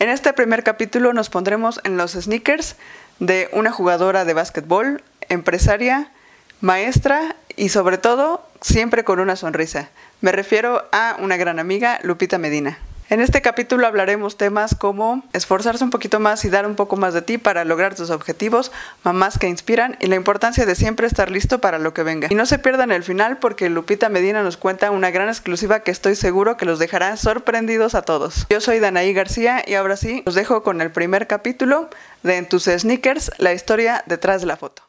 En este primer capítulo nos pondremos en los sneakers de una jugadora de básquetbol, empresaria, maestra y sobre todo siempre con una sonrisa. Me refiero a una gran amiga, Lupita Medina. En este capítulo hablaremos temas como esforzarse un poquito más y dar un poco más de ti para lograr tus objetivos, mamás que inspiran y la importancia de siempre estar listo para lo que venga. Y no se pierdan el final porque Lupita Medina nos cuenta una gran exclusiva que estoy seguro que los dejará sorprendidos a todos. Yo soy Danaí García y ahora sí, los dejo con el primer capítulo de En tus sneakers, la historia detrás de la foto.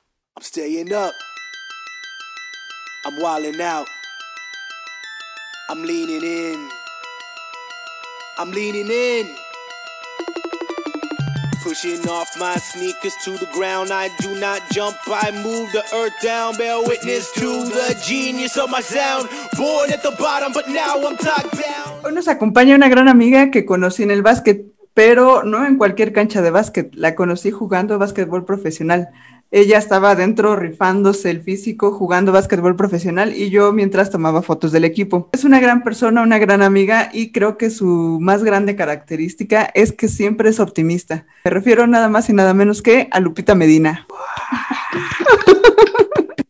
I'm leaning in. Pushing off my sneakers to the ground. I do not jump, I move the earth down. Bear witness to the genius of my sound. Born at the bottom, but now I'm tucked down. Hoy nos acompaña una gran amiga que conocí en el básquet, pero no en cualquier cancha de básquet. La conocí jugando básquetbol profesional. Ella estaba adentro rifándose el físico, jugando básquetbol profesional y yo mientras tomaba fotos del equipo. Es una gran persona, una gran amiga y creo que su más grande característica es que siempre es optimista. Me refiero nada más y nada menos que a Lupita Medina.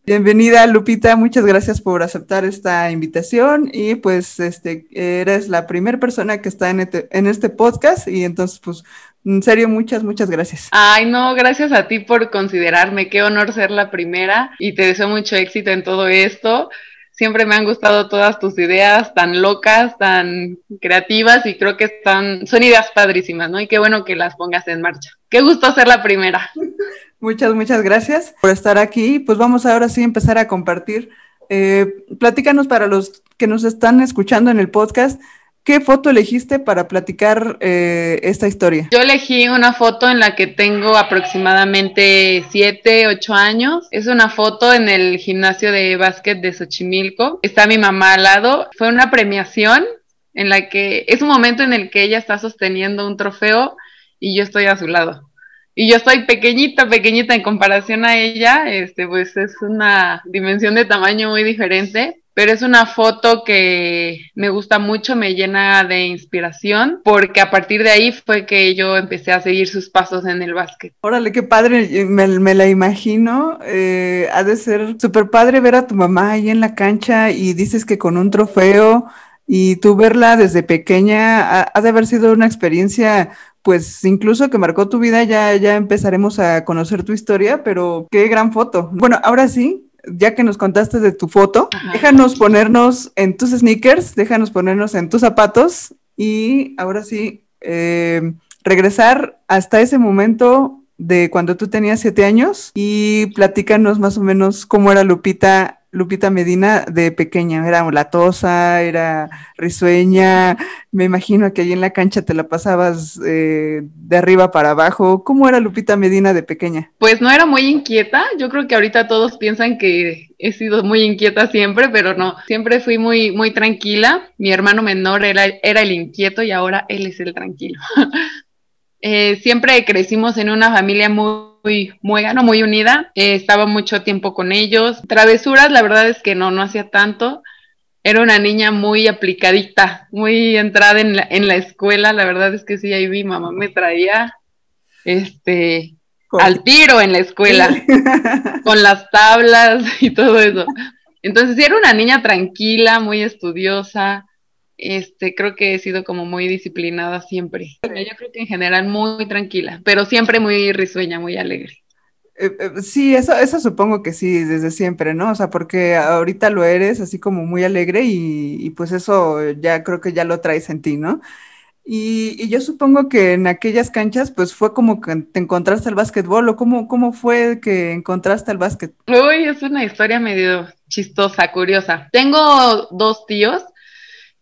Bienvenida Lupita, muchas gracias por aceptar esta invitación y pues este eres la primera persona que está en este, en este podcast y entonces pues en serio, muchas, muchas gracias. Ay, no, gracias a ti por considerarme. Qué honor ser la primera y te deseo mucho éxito en todo esto. Siempre me han gustado todas tus ideas tan locas, tan creativas y creo que están, son ideas padrísimas, ¿no? Y qué bueno que las pongas en marcha. Qué gusto ser la primera. Muchas, muchas gracias por estar aquí. Pues vamos ahora sí a empezar a compartir. Eh, platícanos para los que nos están escuchando en el podcast ¿Qué foto elegiste para platicar eh, esta historia? Yo elegí una foto en la que tengo aproximadamente 7, 8 años. Es una foto en el gimnasio de básquet de Xochimilco. Está mi mamá al lado. Fue una premiación en la que es un momento en el que ella está sosteniendo un trofeo y yo estoy a su lado. Y yo estoy pequeñita, pequeñita en comparación a ella, este, pues es una dimensión de tamaño muy diferente pero es una foto que me gusta mucho, me llena de inspiración, porque a partir de ahí fue que yo empecé a seguir sus pasos en el básquet. Órale, qué padre, me, la imagino. Eh, ha de ser súper padre ver a tu mamá ahí en la cancha y dices que con un trofeo y tú verla desde pequeña, ha, de haber sido una experiencia pues incluso que marcó tu vida, ya, ya empezaremos a conocer tu historia, pero qué gran foto. Bueno, ahora sí, ya que nos contaste de tu foto, déjanos ponernos en tus sneakers, déjanos ponernos en tus zapatos y ahora sí, eh, regresar hasta ese momento de cuando tú tenías siete años y platícanos más o menos cómo era Lupita Lupita Medina de pequeña, era latosa, era risueña, me imagino que allí en la cancha te la pasabas eh, de arriba para abajo. ¿Cómo era Lupita Medina de pequeña? Pues no era muy inquieta, yo creo que ahorita todos piensan que he sido muy inquieta siempre, pero no, siempre fui muy, muy tranquila. Mi hermano menor era, era el inquieto y ahora él es el tranquilo. Eh, siempre crecimos en una familia muy, muy, no, muy unida. Eh, estaba mucho tiempo con ellos. Travesuras, la verdad es que no, no hacía tanto. Era una niña muy aplicadita, muy entrada en la, en la escuela. La verdad es que sí, ahí mi mamá me traía este al tiro en la escuela, con las tablas y todo eso. Entonces, sí, era una niña tranquila, muy estudiosa, este, creo que he sido como muy disciplinada siempre. Yo creo que en general muy tranquila, pero siempre muy risueña, muy alegre. Eh, eh, sí, eso, eso supongo que sí, desde siempre, ¿no? O sea, porque ahorita lo eres así como muy alegre y, pues eso ya creo que ya lo traes en ti, ¿no? Y, yo supongo que en aquellas canchas, pues fue como que te encontraste al básquetbol, o cómo, cómo fue que encontraste al básquet. Uy, es una historia medio chistosa, curiosa. Tengo dos tíos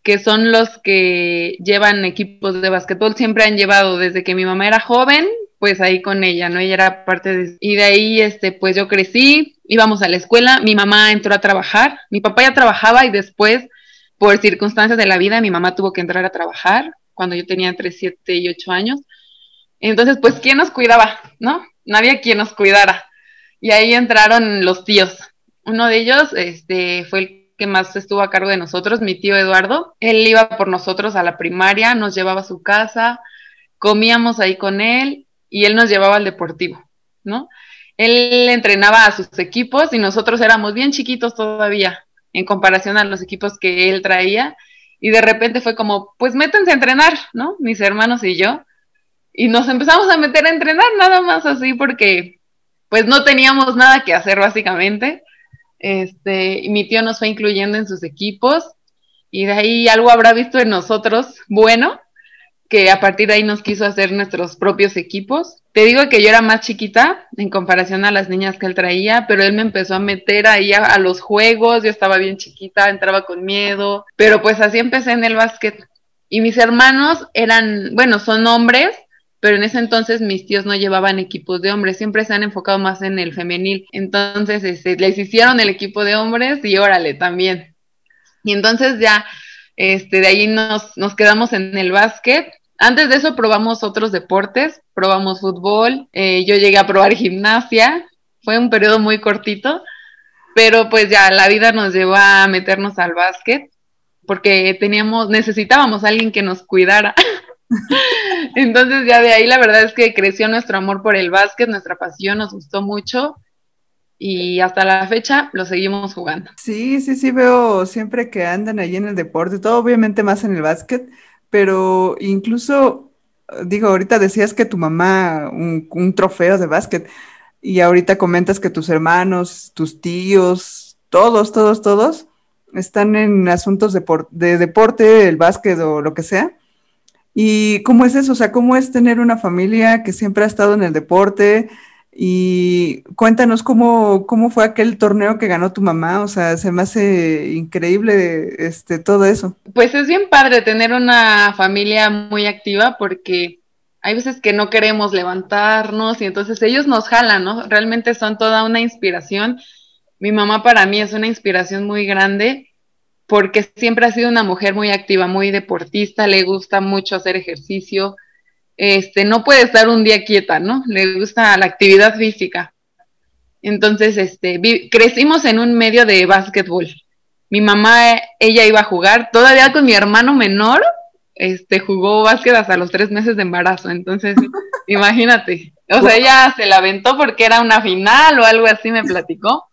que son los que llevan equipos de básquetbol, siempre han llevado desde que mi mamá era joven, pues ahí con ella, ¿no? Ella era parte de... Y de ahí, este, pues yo crecí, íbamos a la escuela, mi mamá entró a trabajar, mi papá ya trabajaba y después, por circunstancias de la vida, mi mamá tuvo que entrar a trabajar cuando yo tenía entre 7 y 8 años. Entonces, pues, ¿quién nos cuidaba? ¿No? No había quien nos cuidara. Y ahí entraron los tíos. Uno de ellos, este, fue el que más estuvo a cargo de nosotros, mi tío Eduardo. Él iba por nosotros a la primaria, nos llevaba a su casa, comíamos ahí con él y él nos llevaba al deportivo, ¿no? Él entrenaba a sus equipos y nosotros éramos bien chiquitos todavía en comparación a los equipos que él traía y de repente fue como, pues métanse a entrenar, ¿no? Mis hermanos y yo. Y nos empezamos a meter a entrenar nada más así porque pues no teníamos nada que hacer básicamente. Este, mi tío nos fue incluyendo en sus equipos y de ahí algo habrá visto en nosotros bueno, que a partir de ahí nos quiso hacer nuestros propios equipos. Te digo que yo era más chiquita en comparación a las niñas que él traía, pero él me empezó a meter ahí a, a los juegos, yo estaba bien chiquita, entraba con miedo, pero pues así empecé en el básquet. Y mis hermanos eran, bueno, son hombres, pero en ese entonces mis tíos no llevaban equipos de hombres, siempre se han enfocado más en el femenil. Entonces este, les hicieron el equipo de hombres y órale también. Y entonces ya este, de ahí nos, quedamos en el básquet. Antes de eso probamos otros deportes, probamos fútbol, eh, yo llegué a probar gimnasia, fue un periodo muy cortito, pero pues ya la vida nos llevó a meternos al básquet porque teníamos, necesitábamos alguien que nos cuidara. Entonces ya de ahí la verdad es que creció nuestro amor por el básquet, nuestra pasión, nos gustó mucho y hasta la fecha lo seguimos jugando. Sí, sí, sí, veo siempre que andan ahí en el deporte, todo obviamente más en el básquet, pero incluso, digo, ahorita decías que tu mamá, un, un trofeo de básquet, y ahorita comentas que tus hermanos, tus tíos, todos, todos, todos, están en asuntos de, de deporte, el básquet o lo que sea. ¿Y cómo es eso? O sea, ¿cómo es tener una familia que siempre ha estado en el deporte? Y cuéntanos cómo, cómo fue aquel torneo que ganó tu mamá. O sea, se me hace increíble este, todo eso. Pues es bien padre tener una familia muy activa porque hay veces que no queremos levantarnos y entonces ellos nos jalan, ¿no? Realmente son toda una inspiración. Mi mamá para mí es una inspiración muy grande porque siempre ha sido una mujer muy activa, muy deportista, le gusta mucho hacer ejercicio, este, no puede estar un día quieta, ¿no? Le gusta la actividad física. Entonces, este, crecimos en un medio de básquetbol. Mi mamá, ella iba a jugar, todavía con mi hermano menor, este, jugó básquet hasta los tres meses de embarazo. Entonces, imagínate. O sea, ella se la aventó porque era una final o algo así, me platicó.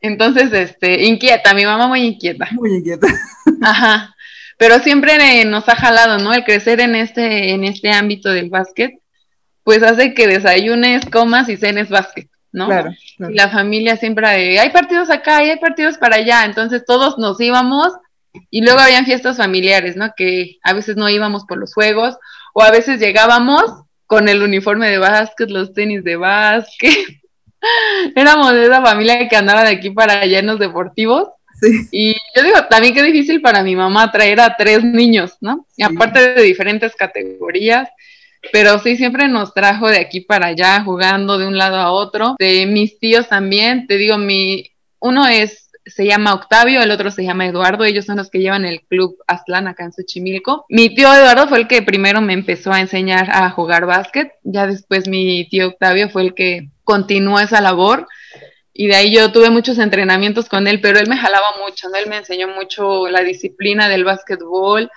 Entonces, este, inquieta, mi mamá muy inquieta. Muy inquieta. Ajá. Pero siempre nos ha jalado, ¿no? El crecer en este, en este ámbito del básquet, pues hace que desayunes, comas y cenes básquet, ¿no? Claro, Y la familia siempre, hay partidos acá y hay partidos para allá, entonces todos nos íbamos y luego habían fiestas familiares, ¿no? Que a veces no íbamos por los juegos o a veces llegábamos con el uniforme de básquet, los tenis de básquet, Éramos de esa familia que andaba de aquí para allá en los deportivos. Y yo digo, también qué difícil para mi mamá traer a tres niños, ¿no? Y aparte de diferentes categorías, pero sí siempre nos trajo de aquí para allá jugando de un lado a otro. De mis tíos también, te digo, mi uno es se llama Octavio, el otro se llama Eduardo, ellos son los que llevan el club Aztlán acá en Xochimilco. Mi tío Eduardo fue el que primero me empezó a enseñar a jugar básquet, ya después mi tío Octavio fue el que continuó esa labor y de ahí yo tuve muchos entrenamientos con él, pero él me jalaba mucho, ¿no? Él me enseñó mucho la disciplina del básquetbol,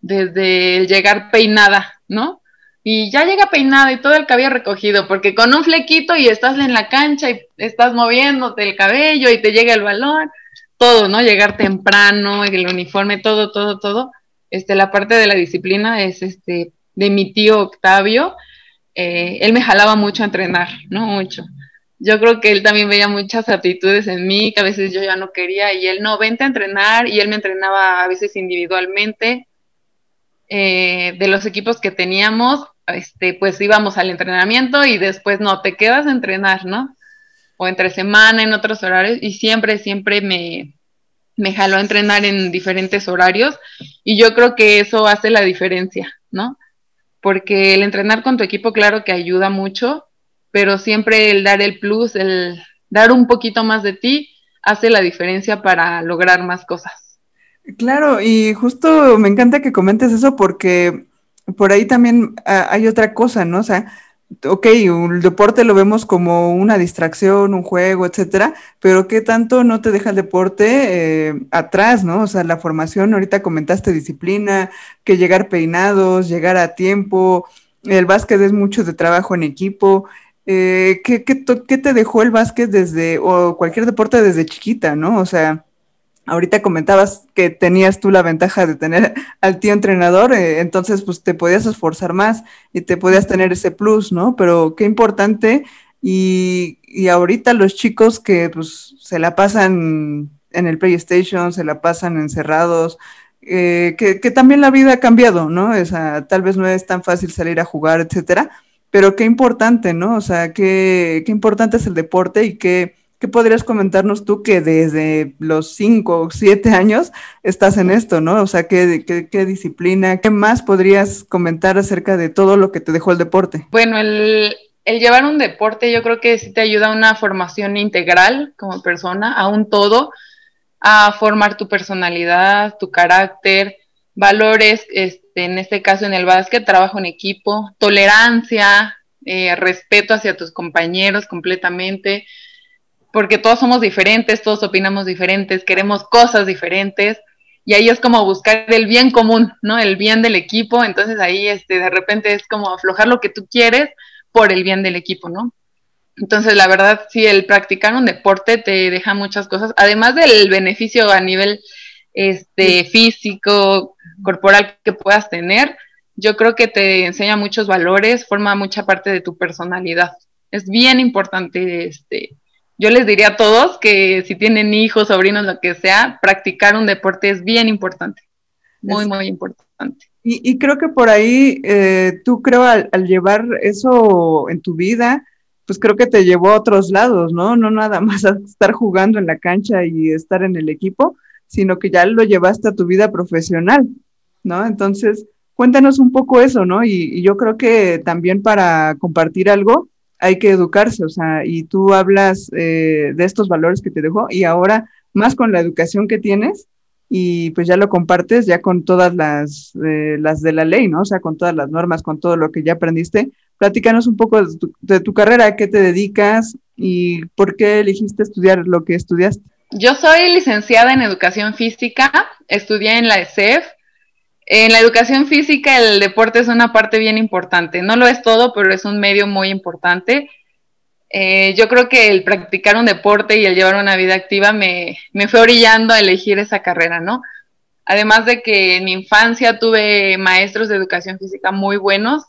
desde el llegar peinada, ¿no? Y ya llega peinada y todo el cabello recogido, porque con un flequito y estás en la cancha y estás moviéndote el cabello y te llega el balón, todo, ¿no? Llegar temprano, el uniforme, todo, todo, todo. Este, la parte de la disciplina es este de mi tío Octavio, eh, él me jalaba mucho a entrenar, ¿no? Mucho. Yo creo que él también veía muchas aptitudes en mí, que a veces yo ya no quería, y él no, vente a entrenar, y él me entrenaba a veces individualmente. Eh, de los equipos que teníamos, este, pues íbamos al entrenamiento y después no, te quedas a entrenar, ¿no? O entre semana, en otros horarios, y siempre, siempre me, me jaló a entrenar en diferentes horarios, y yo creo que eso hace la diferencia, ¿no? porque el entrenar con tu equipo, claro que ayuda mucho, pero siempre el dar el plus, el dar un poquito más de ti, hace la diferencia para lograr más cosas. Claro, y justo me encanta que comentes eso porque por ahí también ah, hay otra cosa, ¿no? O sea, ok, el deporte lo vemos como una distracción, un juego, etcétera, pero ¿qué tanto no te deja el deporte eh, atrás, no? O sea, la formación, ahorita comentaste disciplina, que llegar peinados, llegar a tiempo, el básquet es mucho de trabajo en equipo. Eh, ¿qué, qué, qué te dejó el básquet desde, o cualquier deporte desde chiquita, no? O sea, Ahorita comentabas que tenías tú la ventaja de tener al tío entrenador, eh, entonces pues te podías esforzar más y te podías tener ese plus, ¿no? Pero qué importante y, y ahorita los chicos que pues se la pasan en el PlayStation, se la pasan encerrados, eh, que, que, también la vida ha cambiado, ¿no? O sea, tal vez no es tan fácil salir a jugar, etcétera, pero qué importante, ¿no? O sea, qué, qué importante es el deporte y qué ¿Qué podrías comentarnos tú que desde los cinco o siete años estás en esto, ¿no? O sea, ¿qué, qué, disciplina? ¿Qué más podrías comentar acerca de todo lo que te dejó el deporte? Bueno, el, el llevar un deporte yo creo que sí te ayuda a una formación integral como persona, a un todo, a formar tu personalidad, tu carácter, valores, este, en este caso en el básquet, trabajo en equipo, tolerancia, eh, respeto hacia tus compañeros completamente, porque todos somos diferentes, todos opinamos diferentes, queremos cosas diferentes y ahí es como buscar el bien común, ¿no? El bien del equipo, entonces ahí este, de repente es como aflojar lo que tú quieres por el bien del equipo, ¿no? Entonces, la verdad, sí, el practicar un deporte te deja muchas cosas, además del beneficio a nivel este, físico, corporal que puedas tener, yo creo que te enseña muchos valores, forma mucha parte de tu personalidad. Es bien importante este, yo les diría a todos que si tienen hijos, sobrinos, lo que sea, practicar un deporte es bien importante, muy, muy importante. Y, creo que por ahí, eh, tú creo al, llevar eso en tu vida, pues creo que te llevó a otros lados, ¿no? No nada más a estar jugando en la cancha y estar en el equipo, sino que ya lo llevaste a tu vida profesional, ¿no? Entonces, cuéntanos un poco eso, ¿no? y yo creo que también para compartir algo, hay que educarse, o sea, y tú hablas eh, de estos valores que te dejó y ahora más con la educación que tienes y pues ya lo compartes ya con todas las, eh, las de la ley, ¿no? O sea, con todas las normas, con todo lo que ya aprendiste. Platícanos un poco de tu, de tu carrera, a qué te dedicas y por qué elegiste estudiar lo que estudiaste. Yo soy licenciada en educación física, estudié en la ESEF en la educación física el deporte es una parte bien importante. No lo es todo, pero es un medio muy importante. Eh, yo creo que el practicar un deporte y el llevar una vida activa me, me fue orillando a elegir esa carrera, ¿no? Además de que en mi infancia tuve maestros de educación física muy buenos.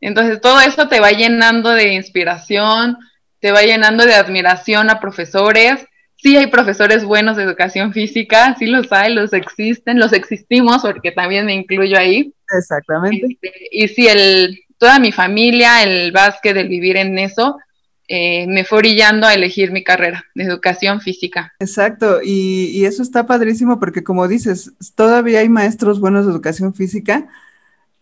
Entonces todo eso te va llenando de inspiración, te va llenando de admiración a profesores sí hay profesores buenos de educación física, sí los hay, los existen, los existimos, porque también me incluyo ahí. Exactamente. Este, y sí, el, toda mi familia, el básquet, el vivir en eso, eh, me fue brillando a elegir mi carrera de educación física. Exacto, y, y, eso está padrísimo porque como dices, todavía hay maestros buenos de educación física.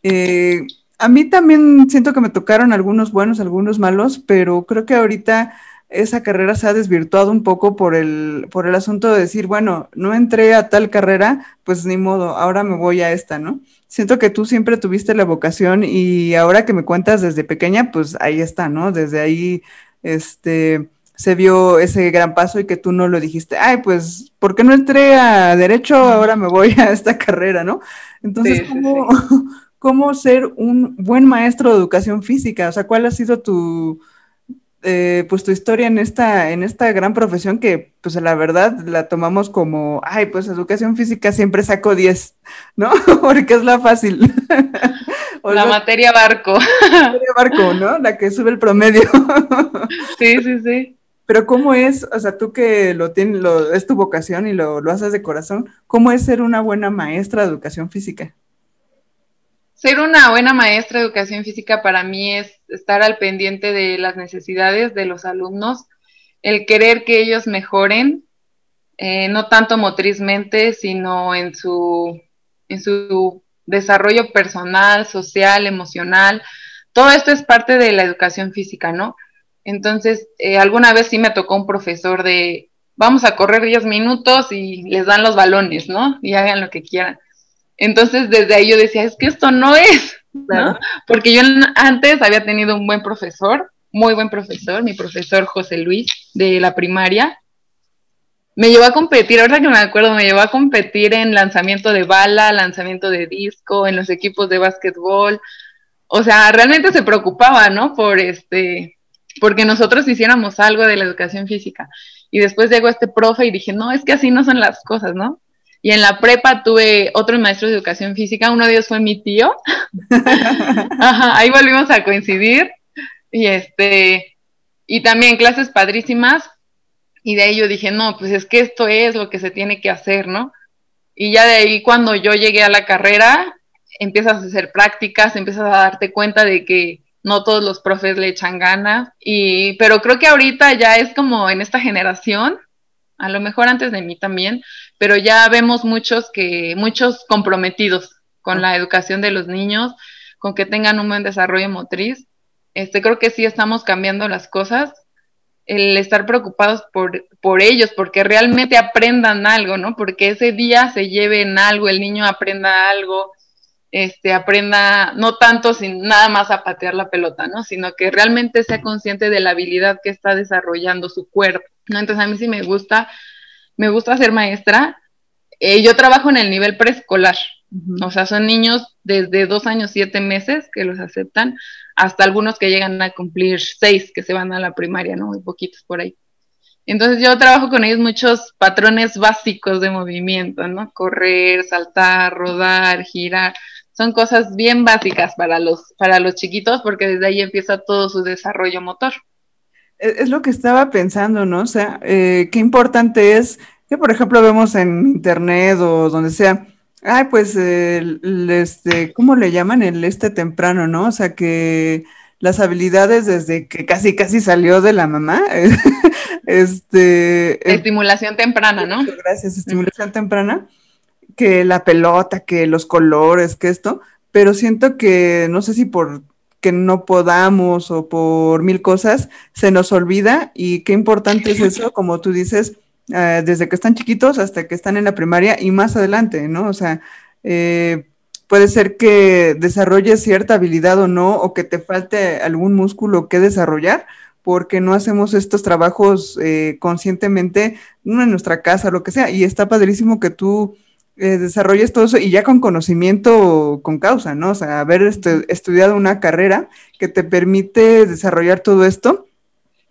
Eh, a mí también siento que me tocaron algunos buenos, algunos malos, pero creo que ahorita esa carrera se ha desvirtuado un poco por el, por el asunto de decir, bueno, no entré a tal carrera, pues ni modo, ahora me voy a esta, ¿no? Siento que tú siempre tuviste la vocación y ahora que me cuentas desde pequeña, pues ahí está, ¿no? Desde ahí, este, se vio ese gran paso y que tú no lo dijiste, ay, pues, ¿por qué no entré a derecho? Ahora me voy a esta carrera, ¿no? Entonces, ¿cómo, ¿cómo ser un buen maestro de educación física? O sea, ¿cuál ha sido tu eh, pues tu historia en esta, en esta gran profesión que, pues la verdad, la tomamos como, ay, pues educación física siempre saco 10, ¿no? Porque es la fácil. la materia barco. La materia barco, ¿no? La que sube el promedio. sí, sí, sí. Pero ¿cómo es, o sea, tú que lo tienes, lo, es tu vocación y lo, lo haces de corazón, ¿cómo es ser una buena maestra de educación física? Ser una buena maestra de educación física para mí es estar al pendiente de las necesidades de los alumnos, el querer que ellos mejoren, eh, no tanto motrizmente, sino en su, en su desarrollo personal, social, emocional. Todo esto es parte de la educación física, ¿no? Entonces, eh, alguna vez sí me tocó un profesor de, vamos a correr 10 minutos y les dan los balones, ¿no? Y hagan lo que quieran. Entonces desde ahí yo decía, es que esto no es, ¿no? Porque yo antes había tenido un buen profesor, muy buen profesor, mi profesor José Luis de la primaria. Me llevó a competir, ahora que me acuerdo, me llevó a competir en lanzamiento de bala, lanzamiento de disco, en los equipos de básquetbol. O sea, realmente se preocupaba, ¿no? Por este, porque nosotros hiciéramos algo de la educación física. Y después llegó este profe y dije, no, es que así no son las cosas, ¿no? Y en la prepa tuve otros maestros de educación física, uno de ellos fue mi tío. Ajá, ahí volvimos a coincidir. Y este, y también clases padrísimas. Y de ahí yo dije, no, pues es que esto es lo que se tiene que hacer, ¿no? Y ya de ahí cuando yo llegué a la carrera, empiezas a hacer prácticas, empiezas a darte cuenta de que no todos los profes le echan ganas, y, pero creo que ahorita ya es como en esta generación, a lo mejor antes de mí también, pero ya vemos muchos que, muchos comprometidos con la educación de los niños, con que tengan un buen desarrollo motriz. Este, creo que sí estamos cambiando las cosas, el estar preocupados por, por ellos, porque realmente aprendan algo, ¿no? Porque ese día se lleven algo, el niño aprenda algo, este, aprenda no tanto sin nada más a patear la pelota, ¿no? Sino que realmente sea consciente de la habilidad que está desarrollando su cuerpo, ¿no? Entonces a mí sí me gusta, me gusta ser maestra. Eh, yo trabajo en el nivel preescolar, o sea, son niños desde dos años, siete meses que los aceptan, hasta algunos que llegan a cumplir seis, que se van a la primaria, ¿no? Muy poquitos por ahí. Entonces yo trabajo con ellos muchos patrones básicos de movimiento, ¿no? Correr, saltar, rodar, girar son cosas bien básicas para los, para los chiquitos porque desde ahí empieza todo su desarrollo motor. Es, lo que estaba pensando, ¿no? O sea, eh, qué importante es que, por ejemplo, vemos en internet o donde sea, ay, pues, el, este, ¿cómo le llaman? El este temprano, ¿no? O sea, que las habilidades desde que casi, casi salió de la mamá, este... Estimulación temprana, ¿no? Gracias, estimulación temprana que la pelota, que los colores, que esto, pero siento que no sé si por que no podamos o por mil cosas se nos olvida y qué importante es eso, como tú dices, eh, desde que están chiquitos hasta que están en la primaria y más adelante, ¿no? O sea, eh, puede ser que desarrolles cierta habilidad o no, o que te falte algún músculo que desarrollar, porque no hacemos estos trabajos eh, conscientemente, en nuestra casa, lo que sea, y está padrísimo que tú eh, desarrolles todo eso y ya con conocimiento con causa, ¿no? O sea, haber estudiado una carrera que te permite desarrollar todo esto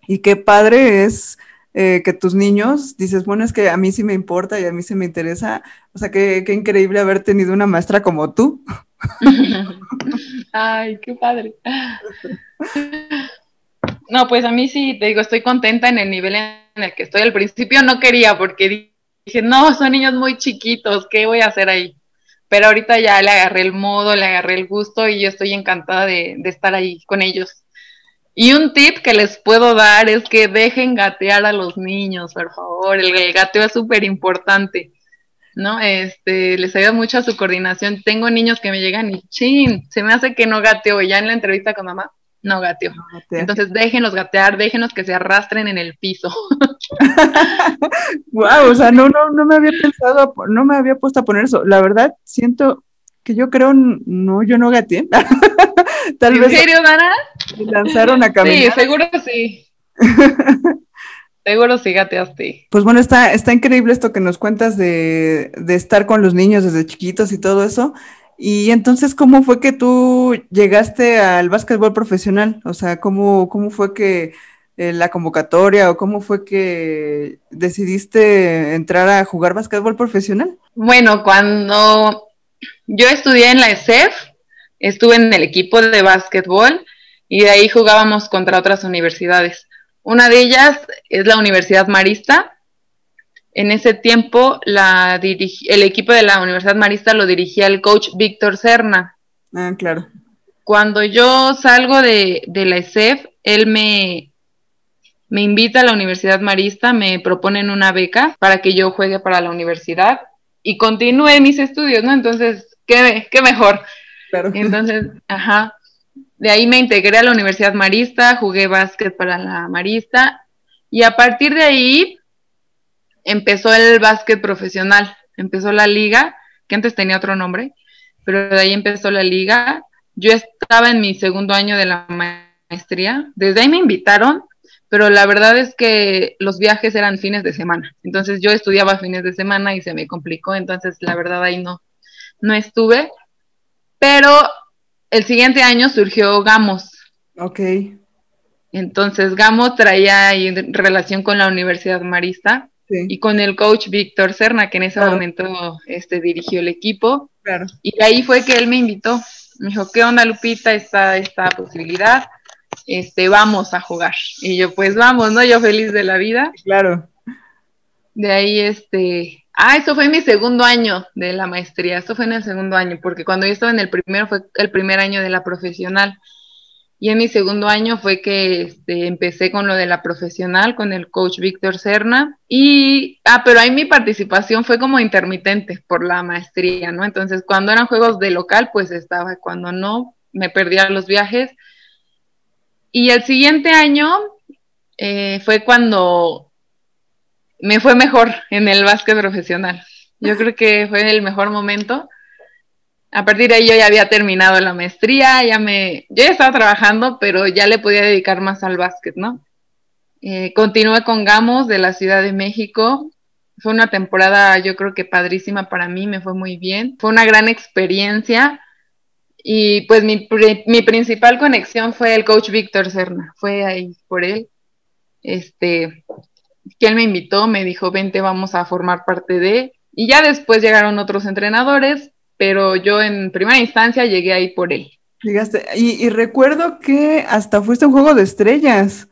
y qué padre es eh, que tus niños, dices, bueno, es que a mí sí me importa y a mí sí me interesa, o sea, qué, qué increíble haber tenido una maestra como tú. Ay, qué padre. No, pues a mí sí, te digo, estoy contenta en el nivel en el que estoy. Al principio no quería porque dije, no, son niños muy chiquitos, ¿qué voy a hacer ahí? Pero ahorita ya le agarré el modo, le agarré el gusto y yo estoy encantada de, estar ahí con ellos. Y un tip que les puedo dar es que dejen gatear a los niños, por favor. El, gateo es súper importante, ¿no? Este, les ayuda mucho a su coordinación. Tengo niños que me llegan y, chin, se me hace que no gateo. Ya en la entrevista con mamá, no gateó. Entonces déjenos gatear, déjenos que se arrastren en el piso. wow, o sea, no, no, no me había pensado, no me había puesto a poner eso. La verdad, siento que yo creo, no, yo no gateé. Tal ¿En serio, Dana? Lanzaron a caminar. Sí, seguro sí. Seguro sí gateaste. Pues bueno, está, está increíble esto que nos cuentas de, de estar con los niños desde chiquitos y todo eso. Y entonces, ¿cómo fue que tú llegaste al básquetbol profesional? O sea, ¿cómo, cómo fue que eh, la convocatoria o cómo fue que decidiste entrar a jugar básquetbol profesional? Bueno, cuando yo estudié en la ESEF, estuve en el equipo de básquetbol y de ahí jugábamos contra otras universidades. Una de ellas es la Universidad Marista, en ese tiempo la el equipo de la Universidad Marista lo dirigía el coach Víctor Serna. Ah, claro. Cuando yo salgo de, la ESEF, él me, me invita a la Universidad Marista, me proponen una beca para que yo juegue para la universidad y continúe mis estudios, ¿no? Entonces, qué, qué mejor. Claro. Entonces, ajá. De ahí me integré a la Universidad Marista, jugué básquet para la Marista y a partir de ahí empezó el básquet profesional, empezó la liga, que antes tenía otro nombre, pero de ahí empezó la liga. yo estaba en mi segundo año de la maestría, desde ahí me invitaron, pero la verdad es que los viajes eran fines de semana, entonces yo estudiaba fines de semana y se me complicó, entonces la verdad ahí no, no estuve, pero el siguiente año surgió Gamos. Ok. Entonces Gamos traía ahí relación con la Universidad Marista y con el coach Víctor Serna, que en ese momento este, dirigió el equipo. Claro. Y ahí fue que él me invitó. Me dijo, ¿qué onda, Lupita? Está esta posibilidad. Este, vamos a jugar. Y yo, pues vamos, ¿no? Yo feliz de la vida. Claro. De ahí, este, ah, eso fue mi segundo año de la maestría. Eso fue en el segundo año, porque cuando yo estaba en el primero fue el primer año de la profesional. Y en mi segundo año fue que este, empecé con lo de la profesional, con el coach Víctor Serna. Y, ah, pero ahí mi participación fue como intermitente por la maestría, ¿no? Entonces, cuando eran juegos de local, pues estaba, cuando no, me perdía los viajes. Y el siguiente año eh, fue cuando me fue mejor en el básquet profesional. Yo creo que fue el mejor momento a partir de ahí yo ya había terminado la maestría, ya me, yo ya estaba trabajando, pero ya le podía dedicar más al básquet, ¿no? Eh, continué con Gamos de la Ciudad de México. Fue una temporada, yo creo que padrísima para mí, me fue muy bien. Fue una gran experiencia. Y pues mi, principal conexión fue el coach Víctor Serna, fue ahí por él. Este, él me invitó, me dijo, vente, vamos a formar parte de. Y ya después llegaron otros entrenadores, pero yo en primera instancia llegué ahí por él. Llegaste, y, recuerdo que hasta fuiste un juego de estrellas,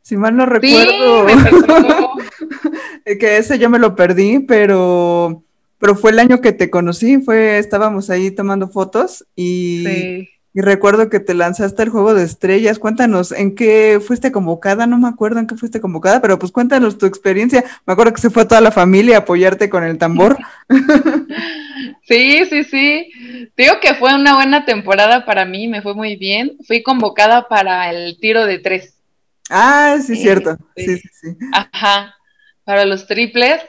si mal no recuerdo. que ese yo me lo perdí, pero, pero fue el año que te conocí, fue, estábamos ahí tomando fotos y, y recuerdo que te lanzaste al juego de estrellas. Cuéntanos, ¿en qué fuiste convocada? No me acuerdo en qué fuiste convocada, pero pues cuéntanos tu experiencia. Me acuerdo que se fue toda la familia a apoyarte con el tambor. Sí, sí, sí. Digo que fue una buena temporada para mí, me fue muy bien. Fui convocada para el tiro de tres. Ah, sí, cierto. Sí, sí, sí. Ajá, para los triples.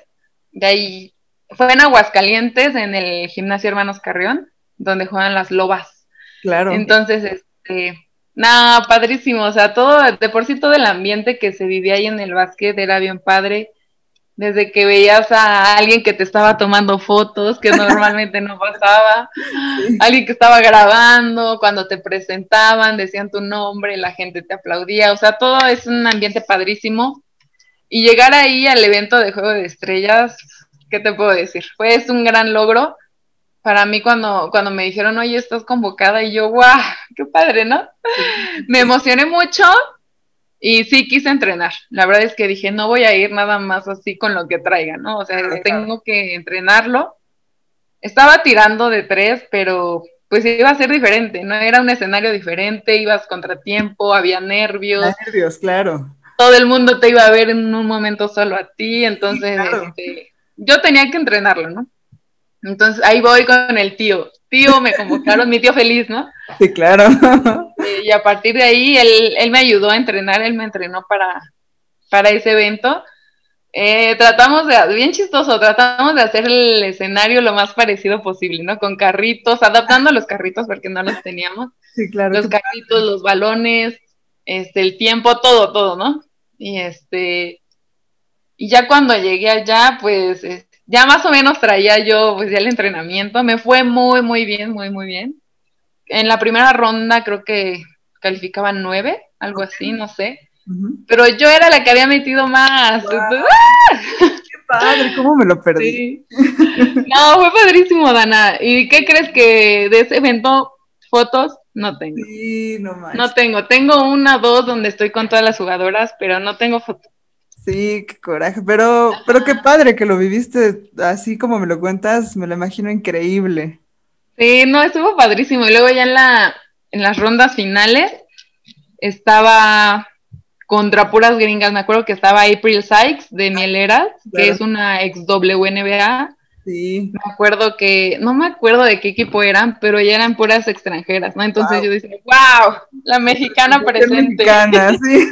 De ahí fue en Aguascalientes, en el gimnasio Hermanos Carrión, donde juegan las lobas. Claro. Entonces, este, nada, padrísimo. O sea, todo, de por sí todo el ambiente que se vivía ahí en el básquet era bien padre desde que veías a alguien que te estaba tomando fotos, que normalmente no pasaba, alguien que estaba grabando, cuando te presentaban, decían tu nombre, la gente te aplaudía, o sea, todo es un ambiente padrísimo. Y llegar ahí al evento de Juego de Estrellas, ¿qué te puedo decir? Fue es un gran logro. Para mí cuando, cuando me dijeron, oye, estás convocada, y yo, guau, qué padre, ¿no? Me emocioné mucho, y sí quise entrenar. La verdad es que dije, no voy a ir nada más así con lo que traiga, ¿no? O sea, tengo que entrenarlo. Estaba tirando de tres, pero pues iba a ser diferente, ¿no? Era un escenario diferente, ibas contratiempo, había nervios. Nervios, claro. Todo el mundo te iba a ver en un momento solo a ti, entonces este, yo tenía que entrenarlo, ¿no? Entonces ahí voy con el tío. Tío, me convocaron, mi tío feliz, ¿no? Sí, claro. Y a partir de ahí él, me ayudó a entrenar, él me entrenó para, para ese evento. Eh, tratamos de, bien chistoso, tratamos de hacer el escenario lo más parecido posible, ¿no? Con carritos, adaptando los carritos porque no los teníamos. Sí, claro. Los carritos, los balones, este, el tiempo, todo, todo, ¿no? Y este, y ya cuando llegué allá, pues ya más o menos traía yo pues ya el entrenamiento, me fue muy, muy bien, muy, muy bien. En la primera ronda creo que calificaban nueve, algo así, no sé. Pero yo era la que había metido más. ¡Qué padre! ¿Cómo me lo perdí? No, fue padrísimo, Dana. ¿Y qué crees que de ese evento fotos no tengo? Sí, no más. No tengo. Tengo una, dos donde estoy con todas las jugadoras, pero no tengo fotos. Sí, qué coraje, pero, pero qué padre que lo viviste así como me lo cuentas, me lo imagino increíble. Sí, no, estuvo padrísimo. Y luego ya en la, en las rondas finales estaba contra puras gringas. Me acuerdo que estaba April Sykes de Mieleras, que es una ex WNBA. Sí. Me acuerdo que, no me acuerdo de qué equipo eran, pero ya eran puras extranjeras, ¿no? Entonces yo decía, wow, la mexicana presente. Mexicana, sí.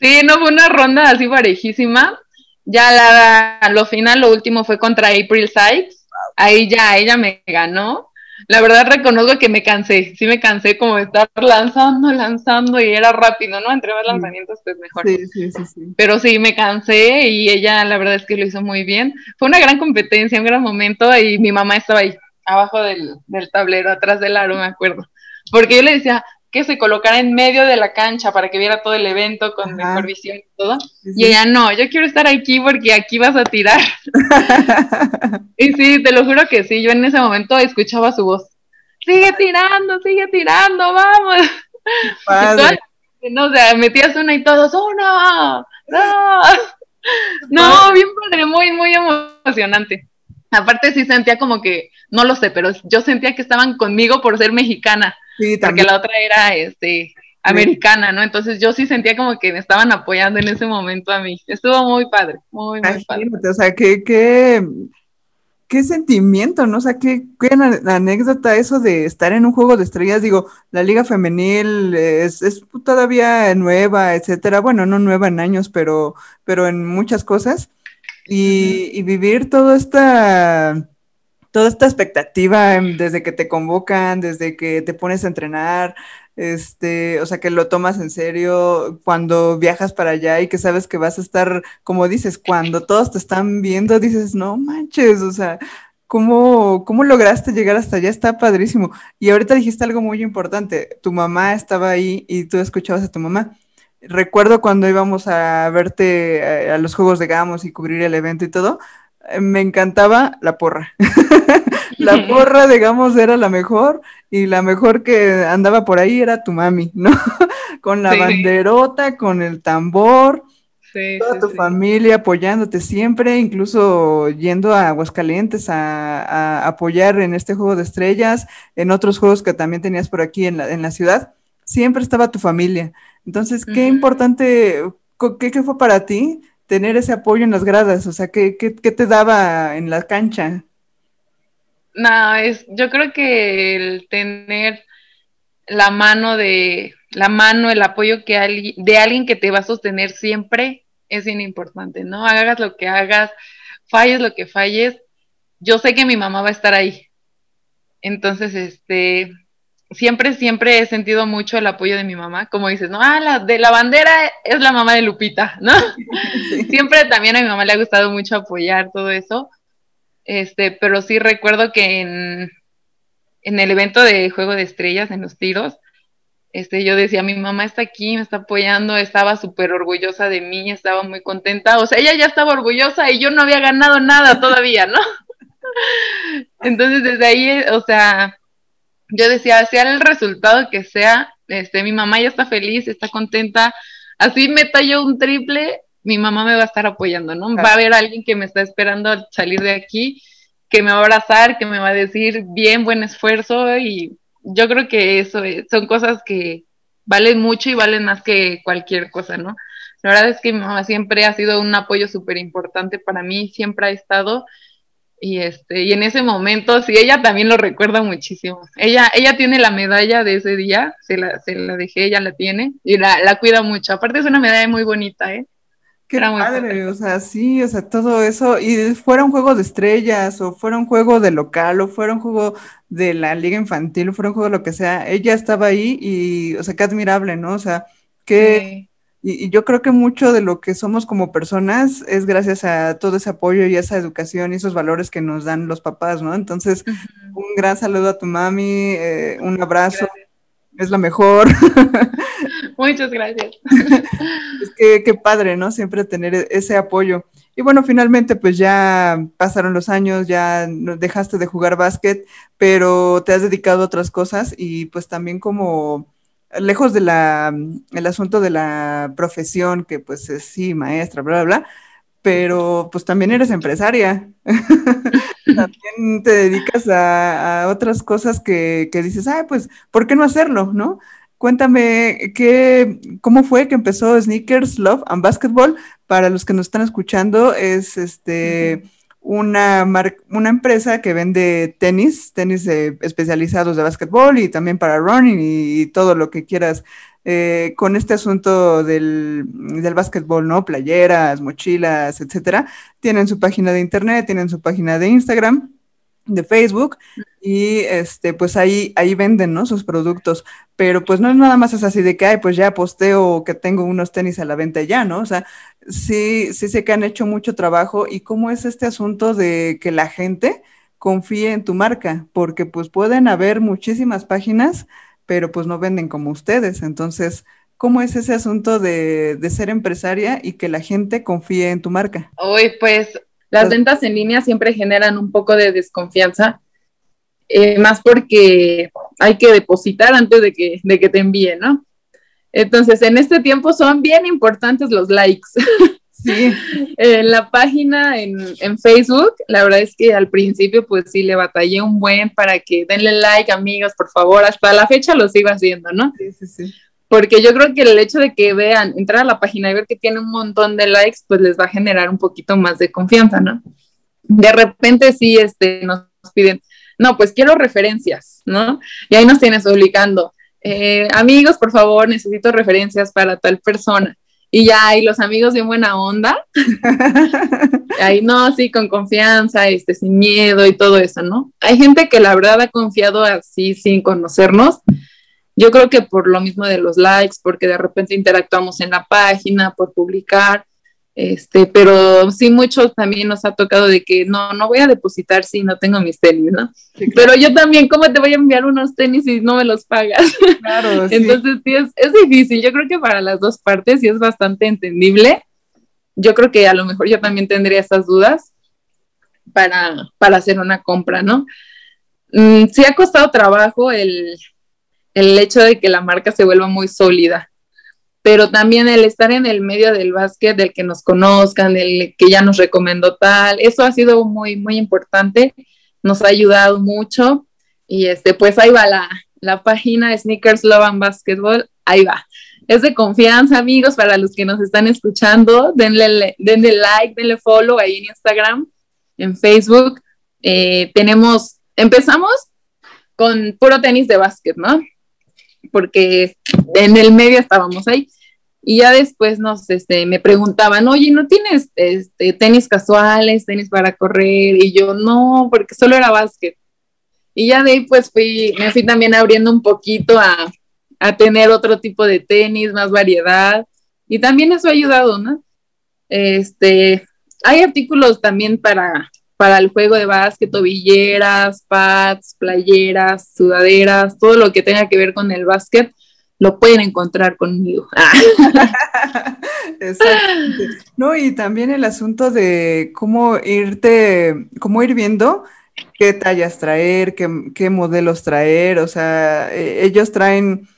Sí, no fue una ronda así parejísima. Ya la, lo final, lo último fue contra April Sykes. Ahí ya ella me ganó. La verdad reconozco que me cansé, sí me cansé como de estar lanzando, lanzando y era rápido, ¿no? Entre más lanzamientos, pues mejor. Sí, sí, sí, sí. Pero sí, me cansé y ella la verdad es que lo hizo muy bien. Fue una gran competencia, un gran momento y mi mamá estaba ahí, abajo del, del tablero, atrás del aro, me acuerdo. Porque yo le decía, que se colocara en medio de la cancha para que viera todo el evento con mejor visión y todo. Y ella, no, yo quiero estar aquí porque aquí vas a tirar. y sí, te lo juro que sí, yo en ese momento escuchaba su voz. Sigue tirando, sigue tirando, vamos. no, o sea, metías una y todos, uno, no. No, bien padre, muy, muy emocionante. Aparte sí sentía como que, no lo sé, pero yo sentía que estaban conmigo por ser mexicana. Sí, porque la otra era este americana, ¿no? Entonces yo sí sentía como que me estaban apoyando en ese momento a mí. Estuvo muy padre, muy, muy padre. O sea, qué, qué, qué sentimiento, ¿no? O sea, qué, qué anécdota eso de estar en un juego de estrellas. Digo, la liga femenil es, es todavía nueva, etcétera. Bueno, no nueva en años, pero, pero en muchas cosas. Y, y vivir toda esta toda esta expectativa em, desde que te convocan, desde que te pones a entrenar, este, o sea, que lo tomas en serio cuando viajas para allá y que sabes que vas a estar, como dices, cuando todos te están viendo, dices, no manches, o sea, ¿cómo, cómo lograste llegar hasta allá? Está padrísimo. Y ahorita dijiste algo muy importante, tu mamá estaba ahí y tú escuchabas a tu mamá. Recuerdo cuando íbamos a verte a, eh, a los Juegos de Gamos y cubrir el evento y todo, me encantaba la porra. la porra, digamos, era la mejor y la mejor que andaba por ahí era tu mami, ¿no? con la banderota, con el tambor, toda tu familia apoyándote siempre, incluso yendo a Aguascalientes a, apoyar en este juego de estrellas, en otros juegos que también tenías por aquí en la, en la ciudad, siempre estaba tu familia. Entonces, qué importante, ¿qué, ¿qué fue para ti? Tener ese apoyo en las gradas? O sea, ¿qué, qué, te daba en la cancha? No, es, yo creo que el tener la mano de, la mano, el apoyo que de alguien que te va a sostener siempre es importante, ¿no? Hagas lo que hagas, falles lo que falles, yo sé que mi mamá va a estar ahí. Entonces, este, siempre, siempre he sentido mucho el apoyo de mi mamá, como dices, no, ah, la de la bandera es la mamá de Lupita, ¿no? Siempre también a mi mamá le ha gustado mucho apoyar todo eso, este, pero sí recuerdo que en, en el evento de Juego de Estrellas, en los tiros, este, yo decía, mi mamá está aquí, me está apoyando, estaba súper orgullosa de mí, estaba muy contenta, o sea, ella ya estaba orgullosa y yo no había ganado nada todavía, ¿no? Entonces, desde ahí, o sea, yo decía, sea el resultado que sea, este, mi mamá ya está feliz, está contenta, así meta yo un triple, mi mamá me va a estar apoyando, ¿no? Va a haber alguien que me está esperando salir de aquí, que me va a abrazar, que me va a decir, bien, buen esfuerzo, y yo creo que eso son cosas que valen mucho y valen más que cualquier cosa, ¿no? La verdad es que mi mamá siempre ha sido un apoyo súper importante para mí, siempre ha estado, y este, y en ese momento, sí, ella también lo recuerda muchísimo. Ella, ella tiene la medalla de ese día, se la, se la dejé, ella la tiene, y la, la cuida mucho. Aparte es una medalla muy bonita, ¿eh? Qué padre, o sea, sí, o sea, todo eso, y fuera un juego de estrellas, o fuera un juego de local, o fuera un juego de la liga infantil, o fuera un juego de lo que sea, ella estaba ahí y, o sea, qué admirable, ¿no? O sea, qué, y, yo creo que mucho de lo que somos como personas es gracias a todo ese apoyo y esa educación y esos valores que nos dan los papás, ¿no? Entonces, un gran saludo a tu mami, eh, un abrazo, es la mejor. Muchas gracias. es que qué padre, ¿no? Siempre tener e, ese apoyo. Y bueno, finalmente pues ya pasaron los años, ya dejaste de jugar básquet, pero te has dedicado a otras cosas y pues también como lejos de la, el asunto de la profesión, que pues es sí, maestra, bla, bla, bla, pero pues también eres empresaria. también te dedicas a, otras cosas que, que, dices, ay, pues, ¿por qué no hacerlo? ¿No? Cuéntame, ¿qué, ¿cómo fue que empezó Sneakers, Love and Basketball? Para los que nos están escuchando, es este una, una empresa que vende tenis, tenis especializados de básquetbol y también para running y, todo lo que quieras eh, con este asunto del, del básquetbol, ¿no? Playeras, mochilas, etcétera. Tienen su página de internet, tienen su página de Instagram, de Facebook. Y este, pues ahí, ahí venden, ¿no? Sus productos, pero pues no es nada más es así de que, ay, pues ya posteo que tengo unos tenis a la venta ya, ¿no? O sea, sí, sí sé que han hecho mucho trabajo y cómo es este asunto de que la gente confíe en tu marca, porque pues pueden haber muchísimas páginas, pero pues no venden como ustedes, entonces... ¿Cómo es ese asunto de, de ser empresaria y que la gente confíe en tu marca? Hoy, pues, las ventas en línea siempre generan un poco de desconfianza, eh, más porque hay que depositar antes de que, de que te envíen, ¿no? Entonces, en este tiempo son bien importantes los likes. Sí. en la página en, en, Facebook, la verdad es que al principio, pues sí, le batallé un buen para que denle like, amigos, por favor. Hasta la fecha lo sigo haciendo, ¿no? Sí, sí, sí. Porque yo creo que el hecho de que vean, entrar a la página y ver que tiene un montón de likes, pues les va a generar un poquito más de confianza, ¿no? De repente sí, este, nos piden, no, pues quiero referencias, ¿no? Y ahí nos tienes obligando, eh, amigos, por favor, necesito referencias para tal persona. Y ya hay los amigos de buena onda. ahí no, sí, con confianza, este, sin miedo y todo eso, ¿no? Hay gente que la verdad ha confiado así sin conocernos. Yo creo que por lo mismo de los likes, porque de repente interactuamos en la página, por publicar, este, pero sí, muchos también nos ha tocado de que no, no voy a depositar si no tengo mis tenis, ¿no? Pero yo también, ¿cómo te voy a enviar unos tenis si no me los pagas? Claro, Entonces, sí, es, es, difícil. Yo creo que para las dos partes sí es bastante entendible. Yo creo que a lo mejor yo también tendría esas dudas para, para hacer una compra, ¿no? Mm, sí ha costado trabajo el, el hecho de que la marca se vuelva muy sólida pero también el estar en el medio del básquet, del que nos conozcan, del que ya nos recomendó tal, eso ha sido muy, muy importante, nos ha ayudado mucho y este, pues ahí va la, la página Sneakers Love and Basketball, ahí va. Es de confianza, amigos, para los que nos están escuchando, denle, denle like, denle follow ahí en Instagram, en Facebook. Eh, tenemos, empezamos con puro tenis de básquet, ¿no? porque en el medio estábamos ahí. Y ya después nos, este, me preguntaban, oye, ¿no tienes este, tenis casuales, tenis para correr? Y yo, no, porque solo era básquet. Y ya de ahí, pues fui, me fui también abriendo un poquito a, a tener otro tipo de tenis, más variedad. Y también eso ha ayudado, ¿no? Este, hay artículos también para, para el juego de básquet, tobilleras, pads, playeras, sudaderas, todo lo que tenga que ver con el básquet, lo pueden encontrar conmigo. Exactamente. No, y también el asunto de cómo irte, cómo ir viendo qué tallas traer, qué, modelos traer, o sea, e, ellos traen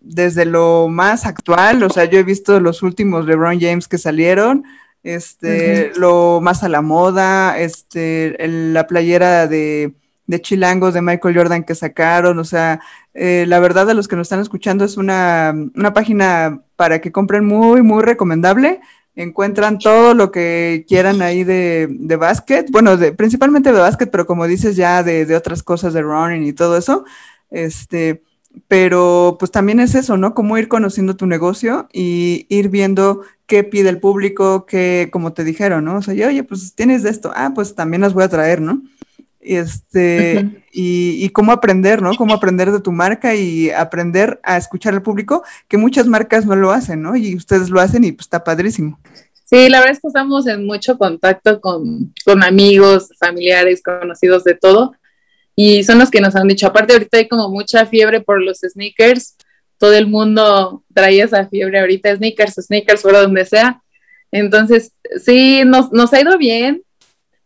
desde lo más actual, o sea, yo he visto los últimos LeBron James que salieron, este, lo más a la moda, este, la playera de, de, Chilangos de Michael Jordan que sacaron, o sea, eh, la verdad a los que nos están escuchando es una, una página para que compren muy, muy recomendable. Encuentran todo lo que quieran ahí de, de básquet, bueno, de, principalmente de básquet, pero como dices ya de, de otras cosas de running y todo eso, este, pero pues también es eso, ¿no? Cómo ir conociendo tu negocio y ir viendo qué pide el público, qué, como te dijeron, ¿no? O sea, oye, pues tienes de esto, ah, pues también las voy a traer, ¿no? Este, y, cómo aprender, ¿no? Cómo aprender de tu marca y aprender a escuchar al público, que muchas marcas no lo hacen, ¿no? Y ustedes lo hacen y pues está padrísimo. Sí, la verdad es que estamos en mucho contacto con, con amigos, familiares, conocidos de todo y son los que nos han dicho, aparte ahorita hay como mucha fiebre por los sneakers, todo el mundo trae esa fiebre ahorita, sneakers, sneakers, por donde sea. Entonces, sí, nos, nos ha ido bien,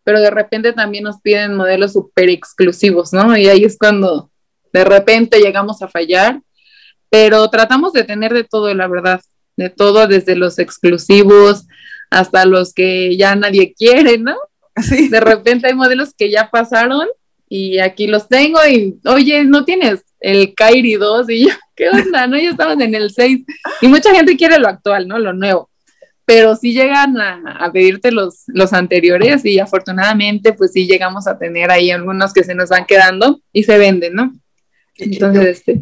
pero de repente también nos piden modelos súper exclusivos, ¿no? Y ahí es cuando de repente llegamos a fallar, pero tratamos de tener de todo, la verdad, de todo, desde los exclusivos hasta los que ya nadie quiere, ¿no? Sí. De repente hay modelos que ya pasaron y aquí los tengo y, oye, ¿no tienes el Kairi 2? Y yo, ¿qué onda? No, ya estamos en el 6. Y mucha gente quiere lo actual, ¿no? Lo nuevo. Pero sí llegan a, pedirte los, los anteriores y afortunadamente, pues sí llegamos a tener ahí algunos que se nos van quedando y se venden, ¿no? Entonces, este,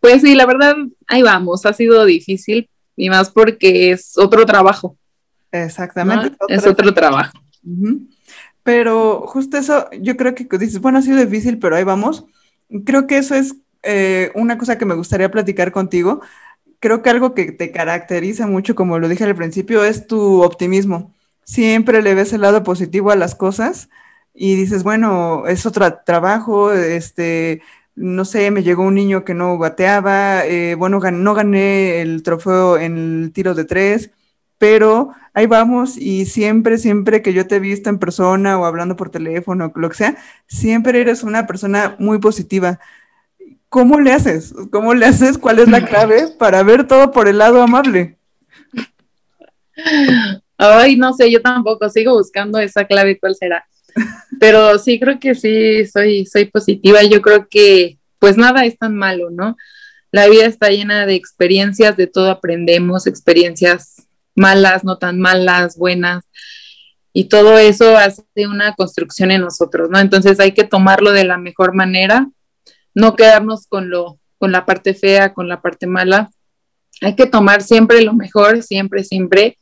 pues sí, la verdad, ahí vamos. Ha sido difícil y más porque es otro trabajo. Exactamente. Es otro trabajo. Pero justo eso, yo creo que dices, bueno, ha sido difícil, pero ahí vamos. Creo que eso es eh, una cosa que me gustaría platicar contigo. Creo que algo que te caracteriza mucho, como lo dije al principio, es tu optimismo. Siempre le ves el lado positivo a las cosas y dices, bueno, es otro trabajo, este, no sé, me llegó un niño que no bateaba, eh, bueno, no gané el trofeo en el tiro de tres, pero ahí vamos y siempre, siempre que yo te he visto en persona o hablando por teléfono, lo que sea, siempre eres una persona muy positiva. ¿Cómo le haces? ¿Cómo le haces? ¿Cuál es la clave para ver todo por el lado amable? Ay, no sé, yo tampoco sigo buscando esa clave, ¿cuál será? Pero sí, creo que sí, soy, soy positiva. Yo creo que pues nada es tan malo, ¿no? La vida está llena de experiencias, de todo aprendemos, experiencias malas, no tan malas, buenas, y todo eso hace una construcción en nosotros, ¿no? Entonces hay que tomarlo de la mejor manera, no quedarnos con lo, con la parte fea, con la parte mala. Hay que tomar siempre lo mejor, siempre, siempre.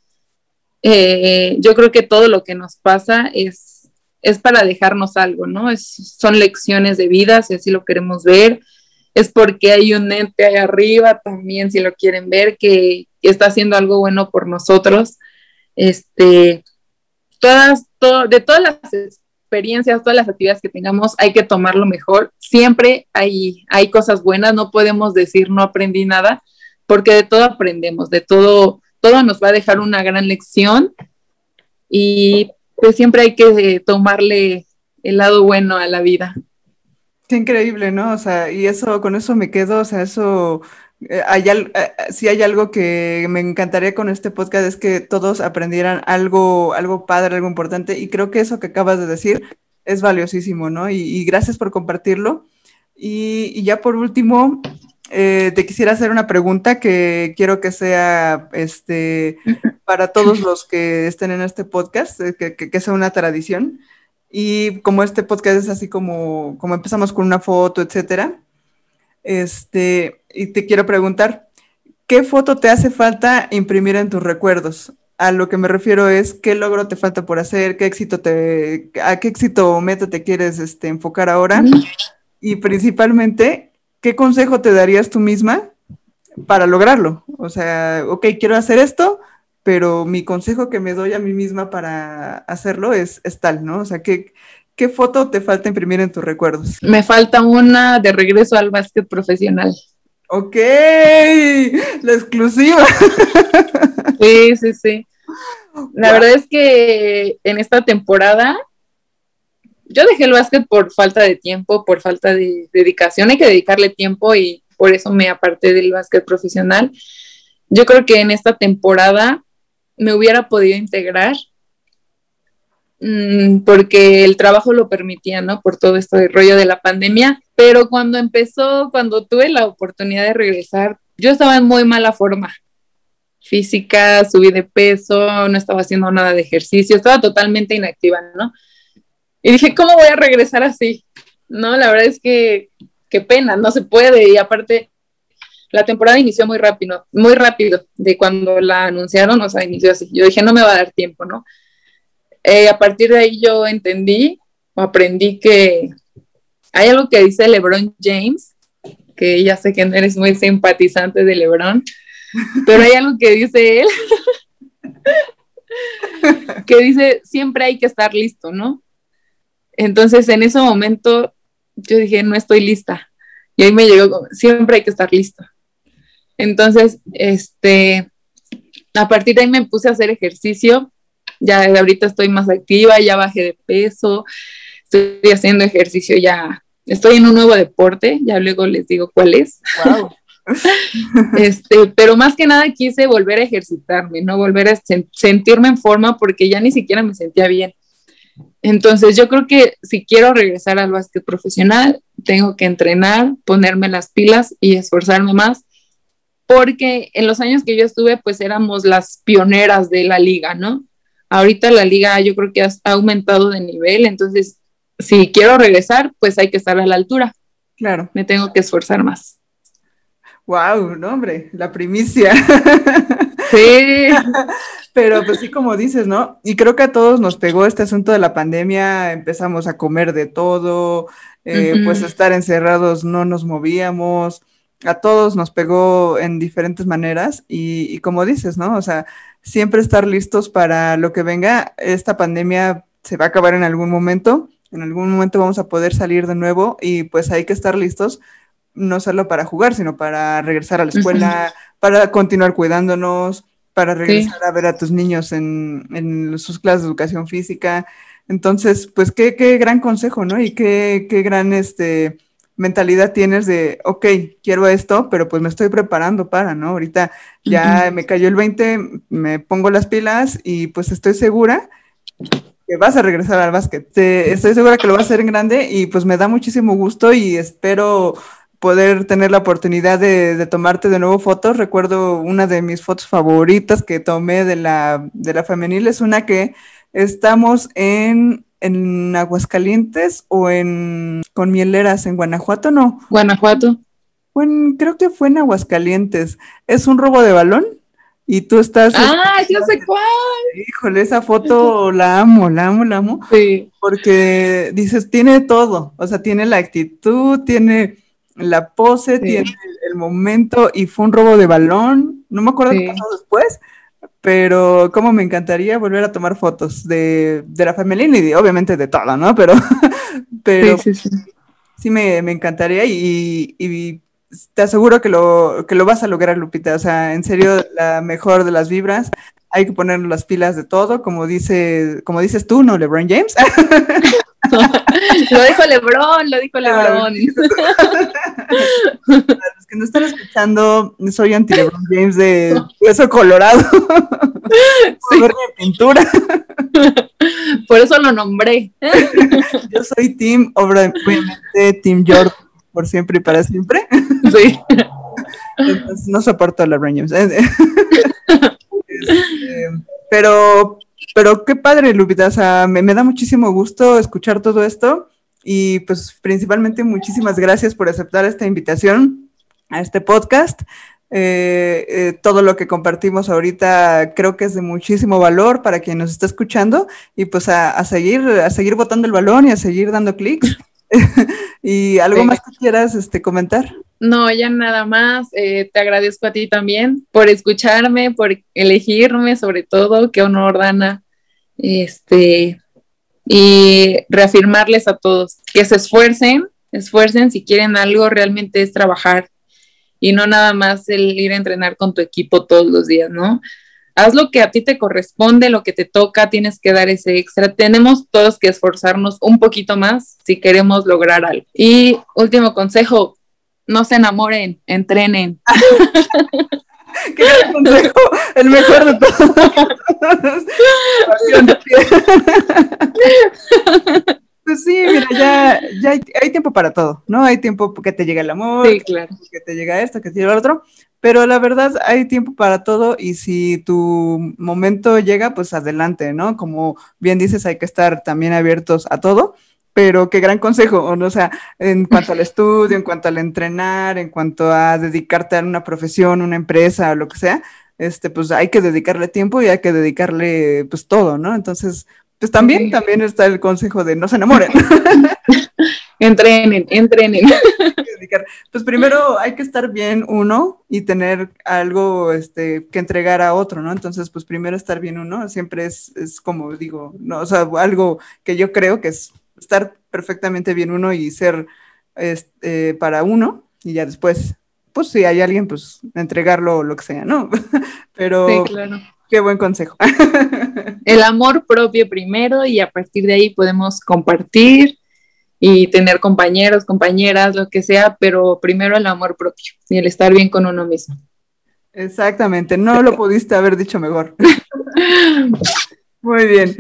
Eh, yo creo que todo lo que nos pasa es, es para dejarnos algo, ¿no? Es, son lecciones de vida, si así lo queremos ver. Es porque hay un ente ahí arriba también, si lo quieren ver, que, está haciendo algo bueno por nosotros. Este, todas, de todas las experiencias, todas las actividades que tengamos, hay que tomarlo mejor. Siempre hay, hay cosas buenas, no podemos decir no aprendí nada, porque de todo aprendemos, de todo, todo nos va a dejar una gran lección y pues siempre hay que tomarle el lado bueno a la vida. Qué increíble, ¿no? O sea, y eso, con eso me quedo, o sea, eso eh, hay, eh, eh, si hay algo que me encantaría con este podcast es que todos aprendieran algo, algo padre, algo importante, y creo que eso que acabas de decir es valiosísimo, ¿no? Y, gracias por compartirlo. Y, ya por último, te quisiera hacer una pregunta que quiero que sea este, para todos los que estén en este podcast, que, que, sea una tradición. Y como este podcast es así como, como empezamos con una foto, etcétera, este, y te quiero preguntar, ¿qué foto te hace falta imprimir en tus recuerdos? A lo que me refiero es qué logro te falta por hacer, qué éxito te, a qué éxito o meta te quieres este, enfocar ahora y principalmente, ¿qué consejo te darías tú misma para lograrlo? O sea, ok, quiero hacer esto, pero mi consejo que me doy a mí misma para hacerlo es, es tal, ¿no? O sea, ¿qué, ¿Qué foto te falta imprimir en tus recuerdos? Me falta una de regreso al básquet profesional. Ok, la exclusiva. Sí, sí, sí. La verdad es que en esta temporada yo dejé el básquet por falta de tiempo, por falta de dedicación. Hay que dedicarle tiempo y por eso me aparté del básquet profesional. Yo creo que en esta temporada me hubiera podido integrar Mm, porque el trabajo lo permitía, ¿no? Por todo esto de rollo de la pandemia. Pero cuando empezó, cuando tuve la oportunidad de regresar, yo estaba en muy mala forma física, subí de peso, no estaba haciendo nada de ejercicio, estaba totalmente inactiva, ¿no? Y dije, ¿cómo voy a regresar así? No, la verdad es que qué pena, no se puede. Y aparte, la temporada inició muy rápido, muy rápido, de cuando la anunciaron, o sea, inició así. Yo dije, no me va a dar tiempo, ¿no? Eh, a partir de ahí yo entendí o aprendí que hay algo que dice LeBron James, que ya sé que no eres muy simpatizante de LeBron, pero hay algo que dice él, que dice, siempre hay que estar listo, ¿no? Entonces en ese momento yo dije, no estoy lista. Y ahí me llegó, siempre hay que estar listo. Entonces, este, a partir de ahí me puse a hacer ejercicio ya ahorita estoy más activa, ya bajé de peso, estoy haciendo ejercicio ya, estoy en un nuevo deporte, ya luego les digo cuál es. este, pero más que nada quise volver a ejercitarme, no volver a sentirme en forma porque ya ni siquiera me sentía bien. Entonces yo creo que si quiero regresar al básquet profesional, tengo que entrenar, ponerme las pilas y esforzarme más, porque en los años que yo estuve, pues éramos las pioneras de la liga, ¿no? Ahorita la liga yo creo que ha aumentado de nivel, entonces si quiero regresar, pues hay que estar a la altura. Claro. Me tengo que esforzar más. Wow, no hombre, la primicia. Sí. Pero pues sí, como dices, ¿no? Y creo que a todos nos pegó este asunto de la pandemia, empezamos a comer de todo, eh, pues estar encerrados no nos movíamos, a todos nos pegó en diferentes maneras y, y, como dices, ¿no? O sea, siempre estar listos para lo que venga. Esta pandemia se va a acabar en algún momento, en algún momento vamos a poder salir de nuevo y pues hay que estar listos, no solo para jugar, sino para regresar a la escuela, para continuar cuidándonos, para regresar a ver a tus niños en, en, sus clases de educación física. Entonces, pues qué, qué gran consejo, ¿no? Y qué, qué gran este, mentalidad tienes de, ok, quiero esto, pero pues me estoy preparando para, ¿no? Ahorita ya me cayó el 20, me pongo las pilas y pues estoy segura que vas a regresar al básquet. estoy segura que lo vas a hacer en grande y pues me da muchísimo gusto y espero poder tener la oportunidad de, tomarte de nuevo fotos. Recuerdo una de mis fotos favoritas que tomé de la, de la femenil, es una que estamos en, en Aguascalientes o en con mieleras en Guanajuato, ¿no? Guanajuato. Bueno, creo que fue en Aguascalientes. Es un robo de balón y tú estás... Ah, yo sé cuál. Híjole, esa foto la amo, la amo, la amo. Sí. Porque dices, tiene todo, o sea, tiene la actitud, tiene la pose, tiene el momento y fue un robo de balón. No me acuerdo qué pasó después, pero como me encantaría volver a tomar fotos de, de la femenina y obviamente de toda, ¿no? Pero, pero sí, sí, sí. me, me, encantaría y, y, te aseguro que lo, que lo vas a lograr, Lupita. O sea, en serio, la mejor de las vibras. Hay que poner las pilas de todo, como dice, como dices tú, ¿no? LeBron James. lo dijo Lebron, lo dijo Lebron. Para los que no están escuchando, soy anti Lebron James de hueso colorado. Sí. Por mi pintura. Por eso lo nombré. Yo soy Team, obviamente Team Jordan, por siempre y para siempre. Sí. Entonces, no soporto a LeBron James. Este, pero pero qué padre, Lupita, o sea, me, da muchísimo gusto escuchar todo esto y pues principalmente muchísimas gracias por aceptar esta invitación a este podcast. Eh, eh, todo lo que compartimos ahorita creo que es de muchísimo valor para quien nos está escuchando y pues a, seguir a seguir botando el balón y a seguir dando clics. y algo más que quieras este, comentar. No, ya nada más. Eh, te agradezco a ti también por escucharme, por elegirme, sobre todo. Qué honor, Dana. Este, y reafirmarles a todos que se esfuercen, esfuercen si quieren algo, realmente es trabajar y no nada más el ir a entrenar con tu equipo todos los días, ¿no? Haz lo que a ti te corresponde, lo que te toca, tienes que dar ese extra. Tenemos todos que esforzarnos un poquito más si queremos lograr algo. Y último consejo, no se enamoren, entrenen. Qué consejo, el mejor de todos. pues sí, mira, ya, ya hay, tiempo para todo, ¿no? Hay tiempo que te llega el amor, sí, claro. que te llega esto, que te llega el otro, pero la verdad hay tiempo para todo y si tu momento llega, pues adelante, ¿no? Como bien dices, hay que estar también abiertos a todo pero qué gran consejo, o sea, en cuanto al estudio, en cuanto al entrenar, en cuanto a dedicarte a una profesión, una empresa o lo que sea, este, pues hay que dedicarle tiempo y hay que dedicarle pues todo, ¿no? Entonces, pues también, también está el consejo de no se enamoren. entrenen, entrenen. Pues primero hay que estar bien uno y tener algo este, que entregar a otro, ¿no? Entonces, pues primero estar bien uno, siempre es, es como digo, no, o sea, algo que yo creo que es estar perfectamente bien uno y ser este, para uno y ya después, pues si hay alguien, pues entregarlo o lo que sea, ¿no? Pero sí, claro. qué buen consejo. El amor propio primero y a partir de ahí podemos compartir y tener compañeros, compañeras, lo que sea, pero primero el amor propio y el estar bien con uno mismo. Exactamente, no lo pudiste haber dicho mejor. Muy bien.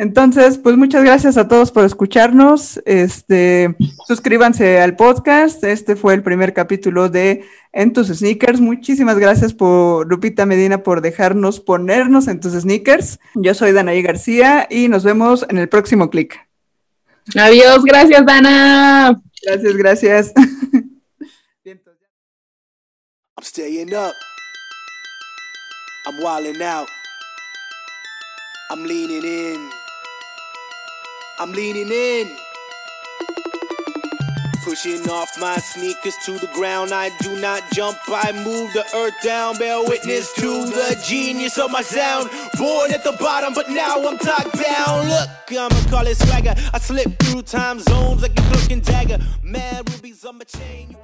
Entonces, pues muchas gracias a todos por escucharnos. Este, suscríbanse al podcast. Este fue el primer capítulo de En tus sneakers. Muchísimas gracias por Lupita Medina por dejarnos ponernos en tus sneakers. Yo soy Danaí García y nos vemos en el próximo clic. Adiós, gracias Dana. Gracias, gracias. I'm I'm wildin' out. I'm leaning in. I'm leaning in. Pushing off my sneakers to the ground. I do not jump, I move the earth down. Bear witness to the genius of my sound. Born at the bottom, but now I'm top down. Look, I'ma call it swagger. I slip through time zones like a cloak and dagger. Mad rubies on my chain.